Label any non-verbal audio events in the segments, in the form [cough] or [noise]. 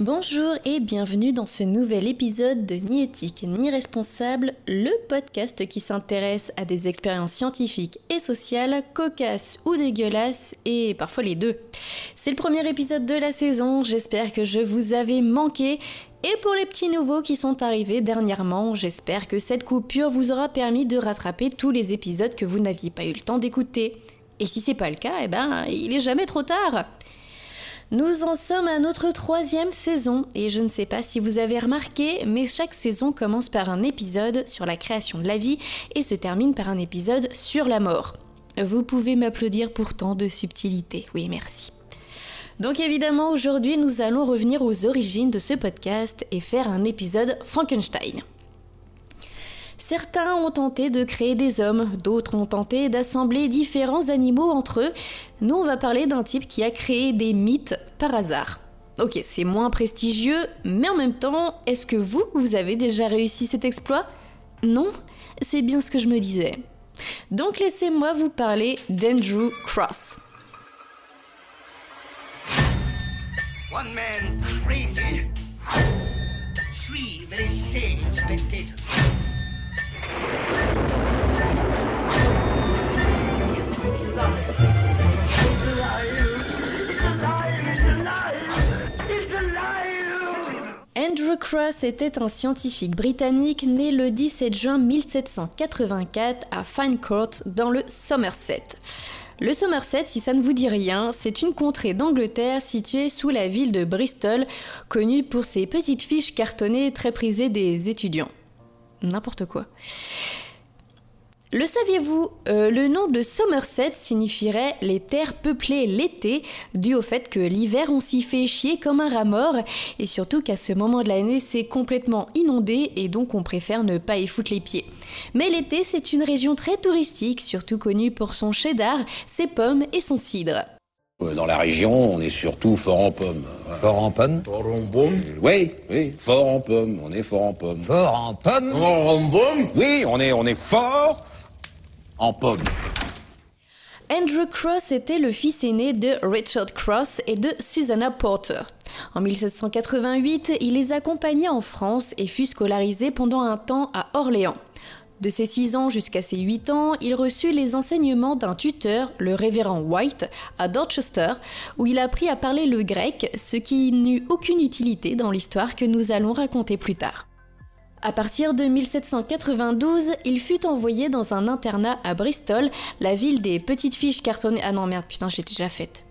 Bonjour et bienvenue dans ce nouvel épisode de Ni éthique ni responsable, le podcast qui s'intéresse à des expériences scientifiques et sociales, cocasses ou dégueulasses, et parfois les deux. C'est le premier épisode de la saison, j'espère que je vous avais manqué. Et pour les petits nouveaux qui sont arrivés dernièrement, j'espère que cette coupure vous aura permis de rattraper tous les épisodes que vous n'aviez pas eu le temps d'écouter. Et si c'est pas le cas, eh ben, il est jamais trop tard. Nous en sommes à notre troisième saison et je ne sais pas si vous avez remarqué, mais chaque saison commence par un épisode sur la création de la vie et se termine par un épisode sur la mort. Vous pouvez m'applaudir pour tant de subtilité. Oui, merci. Donc évidemment, aujourd'hui, nous allons revenir aux origines de ce podcast et faire un épisode Frankenstein. Certains ont tenté de créer des hommes, d'autres ont tenté d'assembler différents animaux entre eux. Nous, on va parler d'un type qui a créé des mythes par hasard. Ok, c'est moins prestigieux, mais en même temps, est-ce que vous, vous avez déjà réussi cet exploit? Non C'est bien ce que je me disais. Donc laissez-moi vous parler d'Andrew Cross. One man crazy. Three very spectators. Andrew Cross était un scientifique britannique né le 17 juin 1784 à Fine Court dans le Somerset. Le Somerset, si ça ne vous dit rien, c'est une contrée d'Angleterre située sous la ville de Bristol, connue pour ses petites fiches cartonnées très prisées des étudiants. N'importe quoi. Le saviez-vous euh, Le nom de Somerset signifierait les terres peuplées l'été, dû au fait que l'hiver on s'y fait chier comme un rat mort, et surtout qu'à ce moment de l'année c'est complètement inondé et donc on préfère ne pas y foutre les pieds. Mais l'été c'est une région très touristique, surtout connue pour son cheddar, ses pommes et son cidre. Euh, dans la région, on est surtout fort en pommes. Fort en pommes Fort en pommes Oui, oui, fort en pommes. On est fort en pommes. Fort en pommes Fort en pommes Oui, on est, on est fort en pommes. Andrew Cross était le fils aîné de Richard Cross et de Susanna Porter. En 1788, il les accompagna en France et fut scolarisé pendant un temps à Orléans. De ses 6 ans jusqu'à ses 8 ans, il reçut les enseignements d'un tuteur, le révérend White, à Dorchester, où il apprit à parler le grec, ce qui n'eut aucune utilité dans l'histoire que nous allons raconter plus tard. À partir de 1792, il fut envoyé dans un internat à Bristol, la ville des petites fiches cartonnées. Ah non, merde, putain, j'ai déjà faite.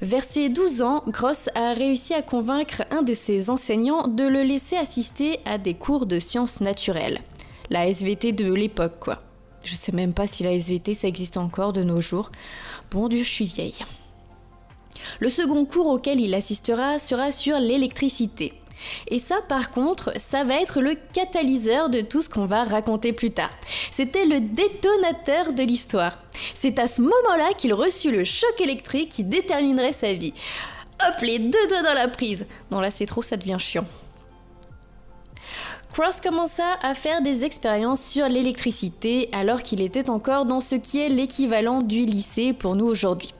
Vers ses 12 ans, Gross a réussi à convaincre un de ses enseignants de le laisser assister à des cours de sciences naturelles. La SVT de l'époque, quoi. Je sais même pas si la SVT ça existe encore de nos jours. Bon Dieu, je suis vieille. Le second cours auquel il assistera sera sur l'électricité. Et ça, par contre, ça va être le catalyseur de tout ce qu'on va raconter plus tard. C'était le détonateur de l'histoire. C'est à ce moment-là qu'il reçut le choc électrique qui déterminerait sa vie. Hop, les deux doigts dans la prise. Non, là, c'est trop, ça devient chiant. Cross commença à faire des expériences sur l'électricité alors qu'il était encore dans ce qui est l'équivalent du lycée pour nous aujourd'hui.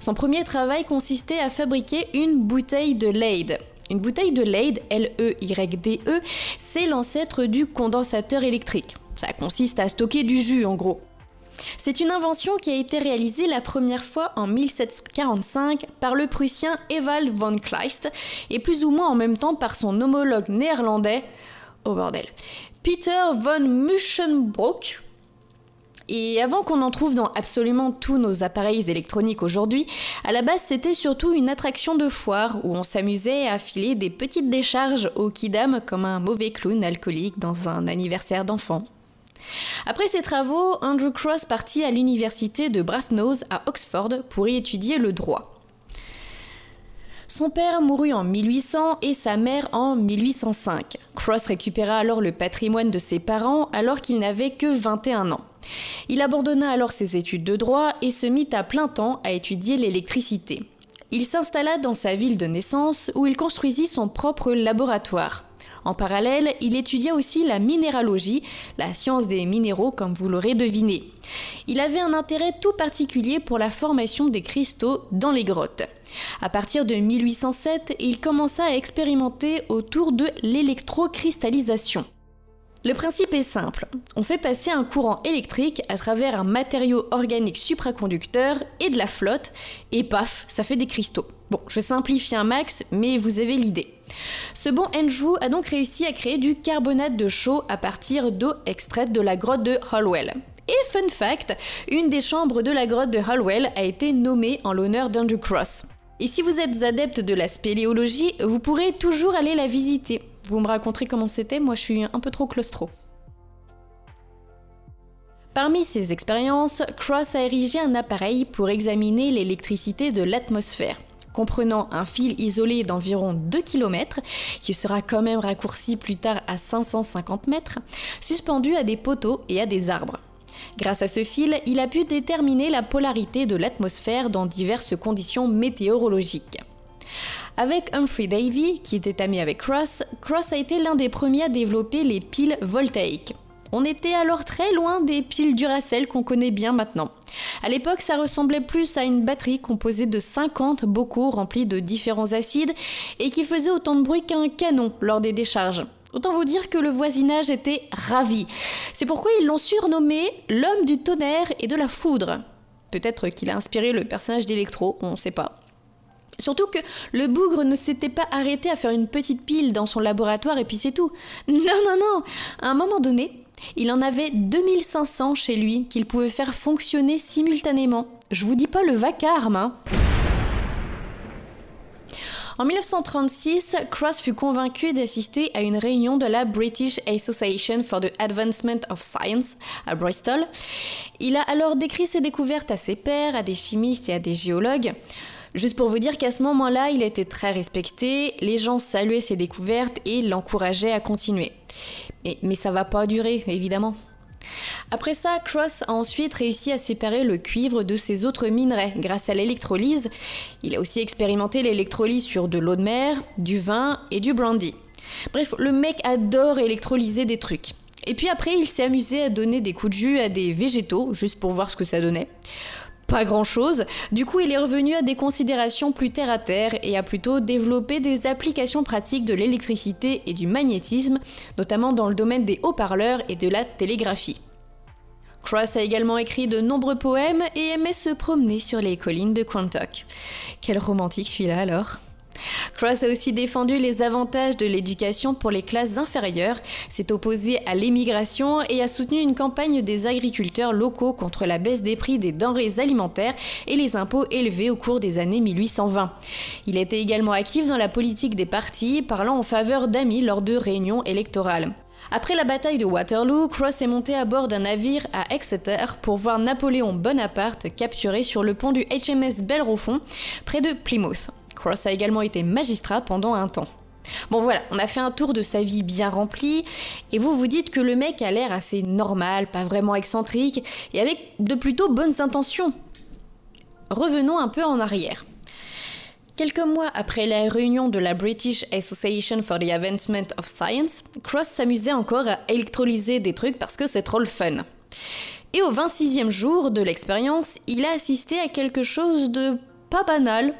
Son premier travail consistait à fabriquer une bouteille de Leyde. Une bouteille de Leyde, L-E-Y-D-E, e, c'est l'ancêtre du condensateur électrique. Ça consiste à stocker du jus en gros. C'est une invention qui a été réalisée la première fois en 1745 par le prussien Ewald von Kleist et plus ou moins en même temps par son homologue néerlandais, oh bordel, Peter von Muschenbroek, et avant qu'on en trouve dans absolument tous nos appareils électroniques aujourd'hui, à la base c'était surtout une attraction de foire où on s'amusait à filer des petites décharges au kidam comme un mauvais clown alcoolique dans un anniversaire d'enfant. Après ses travaux, Andrew Cross partit à l'université de Brasenose à Oxford pour y étudier le droit. Son père mourut en 1800 et sa mère en 1805. Cross récupéra alors le patrimoine de ses parents alors qu'il n'avait que 21 ans. Il abandonna alors ses études de droit et se mit à plein temps à étudier l'électricité. Il s'installa dans sa ville de naissance où il construisit son propre laboratoire. En parallèle, il étudia aussi la minéralogie, la science des minéraux comme vous l'aurez deviné. Il avait un intérêt tout particulier pour la formation des cristaux dans les grottes. À partir de 1807, il commença à expérimenter autour de l'électrocristallisation. Le principe est simple. On fait passer un courant électrique à travers un matériau organique supraconducteur et de la flotte, et paf, ça fait des cristaux. Bon, je simplifie un max, mais vous avez l'idée. Ce bon Andrew a donc réussi à créer du carbonate de chaux à partir d'eau extraite de la grotte de Holwell. Et fun fact, une des chambres de la grotte de Holwell a été nommée en l'honneur d'Andrew Cross. Et si vous êtes adepte de la spéléologie, vous pourrez toujours aller la visiter. Vous me raconterez comment c'était, moi je suis un peu trop claustro. Parmi ses expériences, Cross a érigé un appareil pour examiner l'électricité de l'atmosphère comprenant un fil isolé d'environ 2 km, qui sera quand même raccourci plus tard à 550 mètres, suspendu à des poteaux et à des arbres. Grâce à ce fil, il a pu déterminer la polarité de l'atmosphère dans diverses conditions météorologiques. Avec Humphrey Davy, qui était ami avec Cross, Cross a été l'un des premiers à développer les piles voltaïques. On était alors très loin des piles Duracell qu'on connaît bien maintenant. À l'époque, ça ressemblait plus à une batterie composée de 50 bocaux remplis de différents acides et qui faisait autant de bruit qu'un canon lors des décharges. Autant vous dire que le voisinage était ravi. C'est pourquoi ils l'ont surnommé l'homme du tonnerre et de la foudre. Peut-être qu'il a inspiré le personnage d'Electro, on ne sait pas. Surtout que le bougre ne s'était pas arrêté à faire une petite pile dans son laboratoire et puis c'est tout. [laughs] Non, non, non. À un moment donné, il en avait 2500 chez lui qu'il pouvait faire fonctionner simultanément. Je vous dis pas le vacarme, hein. En 1936, Cross fut convaincu d'assister à une réunion de la British Association for the Advancement of Science à Bristol. Il a alors décrit ses découvertes à ses pairs, à des chimistes et à des géologues. Juste pour vous dire qu'à ce moment-là, il était très respecté, les gens saluaient ses découvertes et l'encourageaient à continuer. Mais, ça va pas durer, évidemment. Après ça, Cross a ensuite réussi à séparer le cuivre de ses autres minerais grâce à l'électrolyse. Il a aussi expérimenté l'électrolyse sur de l'eau de mer, du vin et du brandy. Bref, le mec adore électrolyser des trucs. Et puis après, il s'est amusé à donner des coups de jus à des végétaux, juste pour voir ce que ça donnait pas grand-chose. Du coup, il est revenu à des considérations plus terre à terre et a plutôt développé des applications pratiques de l'électricité et du magnétisme, notamment dans le domaine des haut-parleurs et de la télégraphie. Cross a également écrit de nombreux poèmes et aimait se promener sur les collines de Quantock. Quel romantique celui-là alors Cross a aussi défendu les avantages de l'éducation pour les classes inférieures, s'est opposé à l'émigration et a soutenu une campagne des agriculteurs locaux contre la baisse des prix des denrées alimentaires et les impôts élevés au cours des années 1820. Il était également actif dans la politique des partis, parlant en faveur d'amis lors de réunions électorales. Après la bataille de Waterloo, Cross est monté à bord d'un navire à Exeter pour voir Napoléon Bonaparte capturé sur le pont du HMS Bellerophon près de Plymouth. Cross a également été magistrat pendant un temps. Bon voilà, on a fait un tour de sa vie bien remplie, et vous vous dites que le mec a l'air assez normal, pas vraiment excentrique, et avec de plutôt bonnes intentions. Revenons un peu en arrière. Quelques mois après la réunion de la British Association for the Advancement of Science, Cross s'amusait encore à électrolyser des trucs parce que c'est trop le fun. Et au 26e jour de l'expérience, il a assisté à quelque chose de pas banal.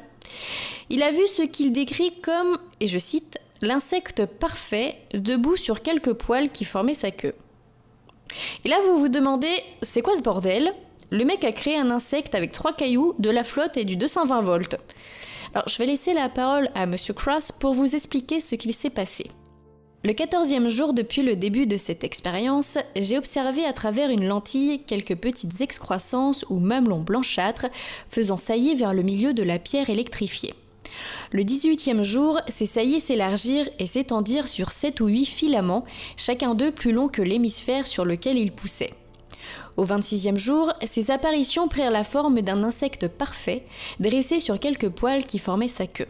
Il a vu ce qu'il décrit comme, et je cite, l'insecte parfait debout sur quelques poils qui formaient sa queue. Et là, vous vous demandez, c'est quoi ce bordel? Le mec a créé un insecte avec trois cailloux, de la flotte et du 220 volts. Alors, je vais laisser la parole à Monsieur Cross pour vous expliquer ce qu'il s'est passé. Le quatorzième jour depuis le début de cette expérience, j'ai observé à travers une lentille quelques petites excroissances ou mamelons blanchâtres faisant saillir vers le milieu de la pierre électrifiée. Le 18e jour, ces saillies s'élargirent et s'étendirent sur 7 ou 8 filaments, chacun d'eux plus long que l'hémisphère sur lequel ils poussaient. Au 26e jour, ces apparitions prirent la forme d'un insecte parfait, dressé sur quelques poils qui formaient sa queue.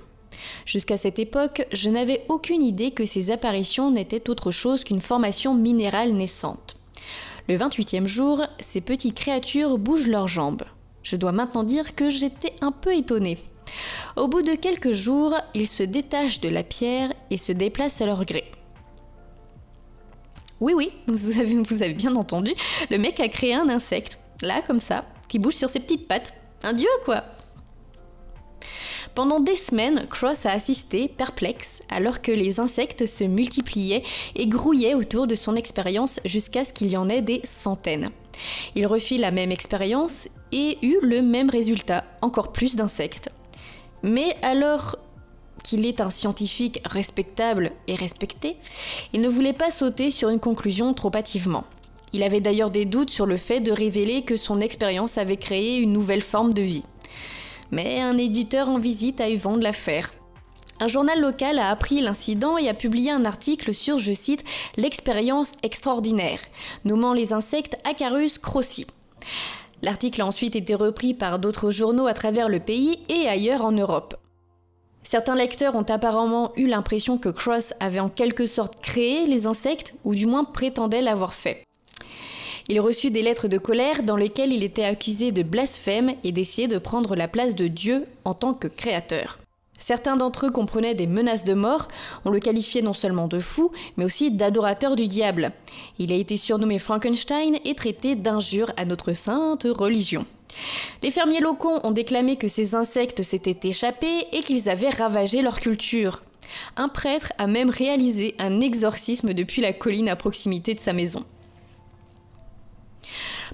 Jusqu'à cette époque, je n'avais aucune idée que ces apparitions n'étaient autre chose qu'une formation minérale naissante. Le 28e jour, ces petites créatures bougent leurs jambes. Je dois maintenant dire que j'étais un peu étonnée. Au bout de quelques jours, ils se détachent de la pierre et se déplacent à leur gré. Oui, oui, vous avez, bien entendu, le mec a créé un insecte, là, comme ça, qui bouge sur ses petites pattes. Un dieu, quoi pendant des semaines, Cross a assisté, perplexe, alors que les insectes se multipliaient et grouillaient autour de son expérience jusqu'à ce qu'il y en ait des centaines. Il refit la même expérience et eut le même résultat, encore plus d'insectes. Mais alors qu'il est un scientifique respectable et respecté, il ne voulait pas sauter sur une conclusion trop hâtivement. Il avait d'ailleurs des doutes sur le fait de révéler que son expérience avait créé une nouvelle forme de vie mais un éditeur en visite a eu vent de l'affaire. Un journal local a appris l'incident et a publié un article sur, je cite, l'expérience extraordinaire, nommant les insectes Acarus crossi. L'article a ensuite été repris par d'autres journaux à travers le pays et ailleurs en Europe. Certains lecteurs ont apparemment eu l'impression que Cross avait en quelque sorte créé les insectes, ou du moins prétendait l'avoir fait. Il reçut des lettres de colère dans lesquelles il était accusé de blasphème et d'essayer de prendre la place de Dieu en tant que créateur. Certains d'entre eux comprenaient des menaces de mort, on le qualifiait non seulement de fou, mais aussi d'adorateur du diable. Il a été surnommé Frankenstein et traité d'injure à notre sainte religion. Les fermiers locaux ont déclamé que ces insectes s'étaient échappés et qu'ils avaient ravagé leur culture. Un prêtre a même réalisé un exorcisme depuis la colline à proximité de sa maison.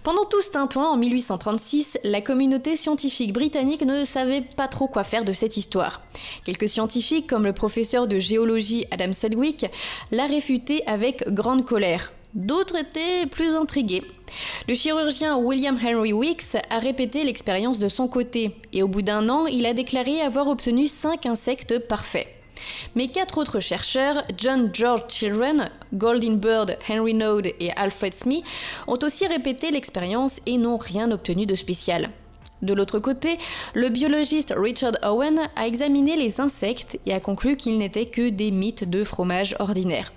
Pendant tout ce tintouin, en 1836, la communauté scientifique britannique ne savait pas trop quoi faire de cette histoire. Quelques scientifiques, comme le professeur de géologie Adam Sedgwick, l'a réfuté avec grande colère. D'autres étaient plus intrigués. Le chirurgien William Henry Weeks a répété l'expérience de son côté, et au bout d'un an, il a déclaré avoir obtenu 5 insectes parfaits. Mais quatre autres chercheurs, John George Children, Goldin Bird, Henry Node et Alfred Smith, ont aussi répété l'expérience et n'ont rien obtenu de spécial. De l'autre côté, le biologiste Richard Owen a examiné les insectes et a conclu qu'ils n'étaient que des mythes de fromage ordinaire.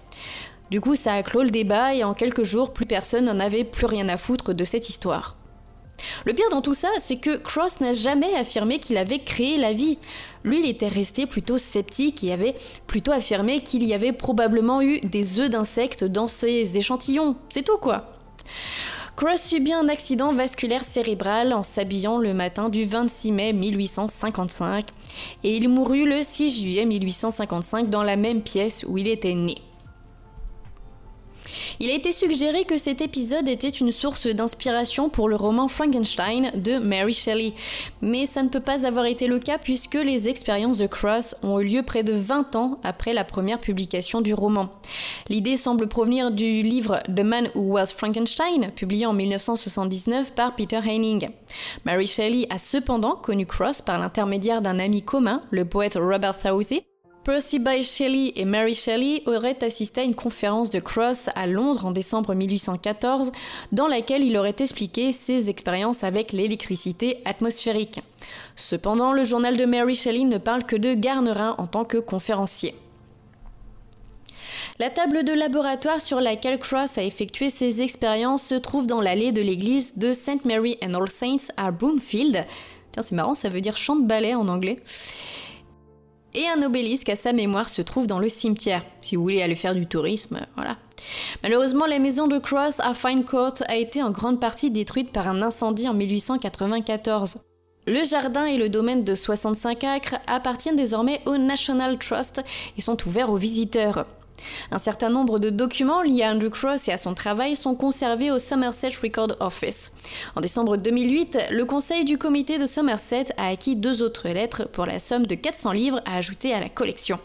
Du coup, ça a clos le débat et en quelques jours, plus personne n'en avait plus rien à foutre de cette histoire. Le pire dans tout ça, c'est que Cross n'a jamais affirmé qu'il avait créé la vie. Lui, il était resté plutôt sceptique et avait plutôt affirmé qu'il y avait probablement eu des œufs d'insectes dans ses échantillons. C'est tout quoi. Cross subit un accident vasculaire cérébral en s'habillant le matin du 26 mai 1855 et il mourut le 6 juillet 1855 dans la même pièce où il était né. Il a été suggéré que cet épisode était une source d'inspiration pour le roman Frankenstein de Mary Shelley, mais ça ne peut pas avoir été le cas puisque les expériences de Cross ont eu lieu près de 20 ans après la première publication du roman. L'idée semble provenir du livre The Man Who Was Frankenstein, publié en 1979 par Peter Heining. Mary Shelley a cependant connu Cross par l'intermédiaire d'un ami commun, le poète Robert Southey, Percy Bysshe Shelley et Mary Shelley auraient assisté à une conférence de Cross à Londres en décembre 1814, dans laquelle il aurait expliqué ses expériences avec l'électricité atmosphérique. Cependant, le journal de Mary Shelley ne parle que de Garnerin en tant que conférencier. La table de laboratoire sur laquelle Cross a effectué ses expériences se trouve dans l'allée de l'église de St. Mary and All Saints à Broomfield. Tiens, c'est marrant, ça veut dire champ de balai en anglais et un obélisque à sa mémoire se trouve dans le cimetière, si vous voulez aller faire du tourisme, voilà. Malheureusement, la maison de Cross à Fine Court a été en grande partie détruite par un incendie en 1894. Le jardin et le domaine de 65 acres appartiennent désormais au National Trust et sont ouverts aux visiteurs. Un certain nombre de documents liés à Andrew Cross et à son travail sont conservés au Somerset Record Office. En décembre 2008, le conseil du comité de Somerset a acquis deux autres lettres pour la somme de 400 livres à ajouter à la collection.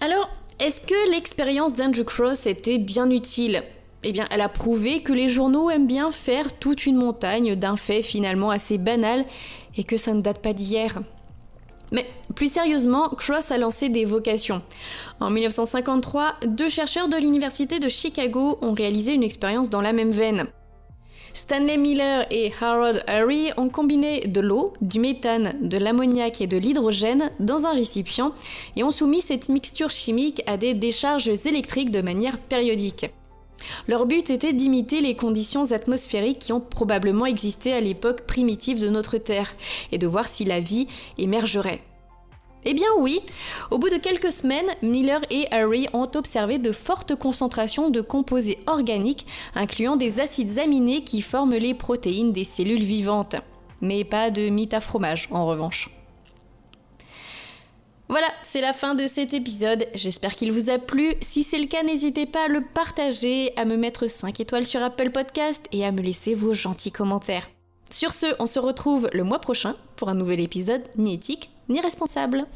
Alors, est-ce que l'expérience d'Andrew Cross était bien utile? Eh bien, elle a prouvé que les journaux aiment bien faire toute une montagne d'un fait finalement assez banal et que ça ne date pas d'hier. Mais plus sérieusement, Cross a lancé des vocations. En 1953, deux chercheurs de l'Université de Chicago ont réalisé une expérience dans la même veine. Stanley Miller et Harold Urey ont combiné de l'eau, du méthane, de l'ammoniac et de l'hydrogène dans un récipient et ont soumis cette mixture chimique à des décharges électriques de manière périodique. Leur but était d'imiter les conditions atmosphériques qui ont probablement existé à l'époque primitive de notre Terre et de voir si la vie émergerait. eh bien oui, au bout de quelques semaines, Miller et Harry ont observé de fortes concentrations de composés organiques, incluant des acides aminés qui forment les protéines des cellules vivantes. Mais pas de mythe fromage en revanche. Voilà, c'est la fin de cet épisode. J'espère qu'il vous a plu. Si c'est le cas, n'hésitez pas à le partager, à me mettre 5 étoiles sur Apple Podcast et à me laisser vos gentils commentaires. Sur ce, on se retrouve le mois prochain pour un nouvel épisode ni éthique ni responsable.